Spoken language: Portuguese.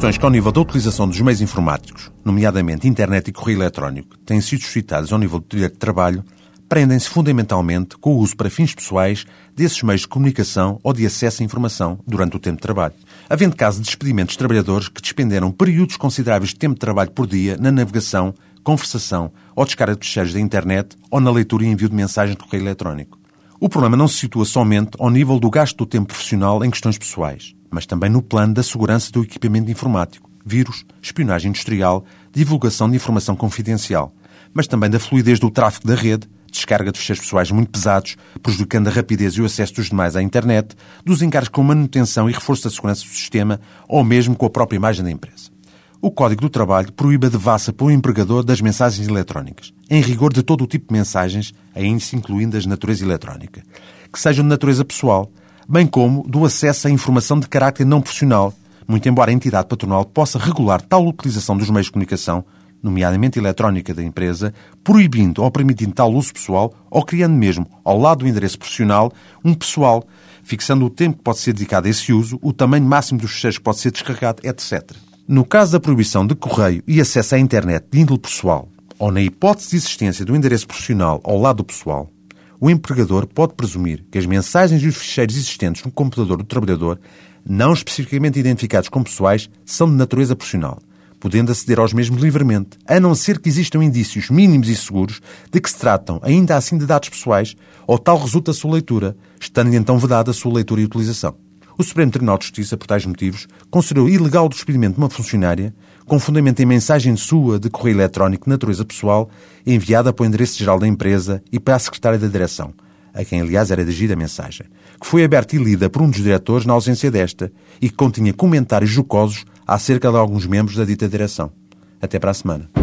questões que, ao nível da utilização dos meios informáticos, nomeadamente internet e correio eletrónico, têm sido suscitadas ao nível do direito de trabalho, prendem-se fundamentalmente com o uso para fins pessoais desses meios de comunicação ou de acesso à informação durante o tempo de trabalho. Havendo caso de despedimentos de trabalhadores que despenderam períodos consideráveis de tempo de trabalho por dia na navegação, conversação ou descarga de fecheiros da internet ou na leitura e envio de mensagens de correio eletrónico. O problema não se situa somente ao nível do gasto do tempo profissional em questões pessoais, mas também no plano da segurança do equipamento informático, vírus, espionagem industrial, divulgação de informação confidencial, mas também da fluidez do tráfego da rede, descarga de fecheiros pessoais muito pesados, prejudicando a rapidez e o acesso dos demais à internet, dos encargos com manutenção e reforço da segurança do sistema, ou mesmo com a própria imagem da empresa. O Código do Trabalho proíbe a devassa um empregador das mensagens eletrónicas, em rigor de todo o tipo de mensagens, ainda se incluindo as de natureza eletrónica, que sejam de natureza pessoal, bem como do acesso à informação de caráter não profissional, muito embora a entidade patronal possa regular tal utilização dos meios de comunicação, nomeadamente eletrónica da empresa, proibindo ou permitindo tal uso pessoal ou criando mesmo, ao lado do endereço profissional, um pessoal, fixando o tempo que pode ser dedicado a esse uso, o tamanho máximo dos fecheiros que pode ser descarregado, etc. No caso da proibição de correio e acesso à internet de índole pessoal, ou na hipótese de existência do endereço profissional ao lado do pessoal, o empregador pode presumir que as mensagens e os ficheiros existentes no computador do trabalhador, não especificamente identificados como pessoais, são de natureza profissional, podendo aceder aos mesmos livremente, a não ser que existam indícios mínimos e seguros de que se tratam, ainda assim, de dados pessoais, ou tal resulta a sua leitura, estando-lhe então vedada a sua leitura e utilização. O Supremo Tribunal de Justiça, por tais motivos, considerou ilegal o despedimento de uma funcionária com fundamento em mensagem sua de correio eletrónico de natureza pessoal enviada para o endereço geral da empresa e para a secretária da direção, a quem, aliás, era dirigida a mensagem, que foi aberta e lida por um dos diretores na ausência desta e que continha comentários jocosos acerca de alguns membros da dita direção. Até para a semana.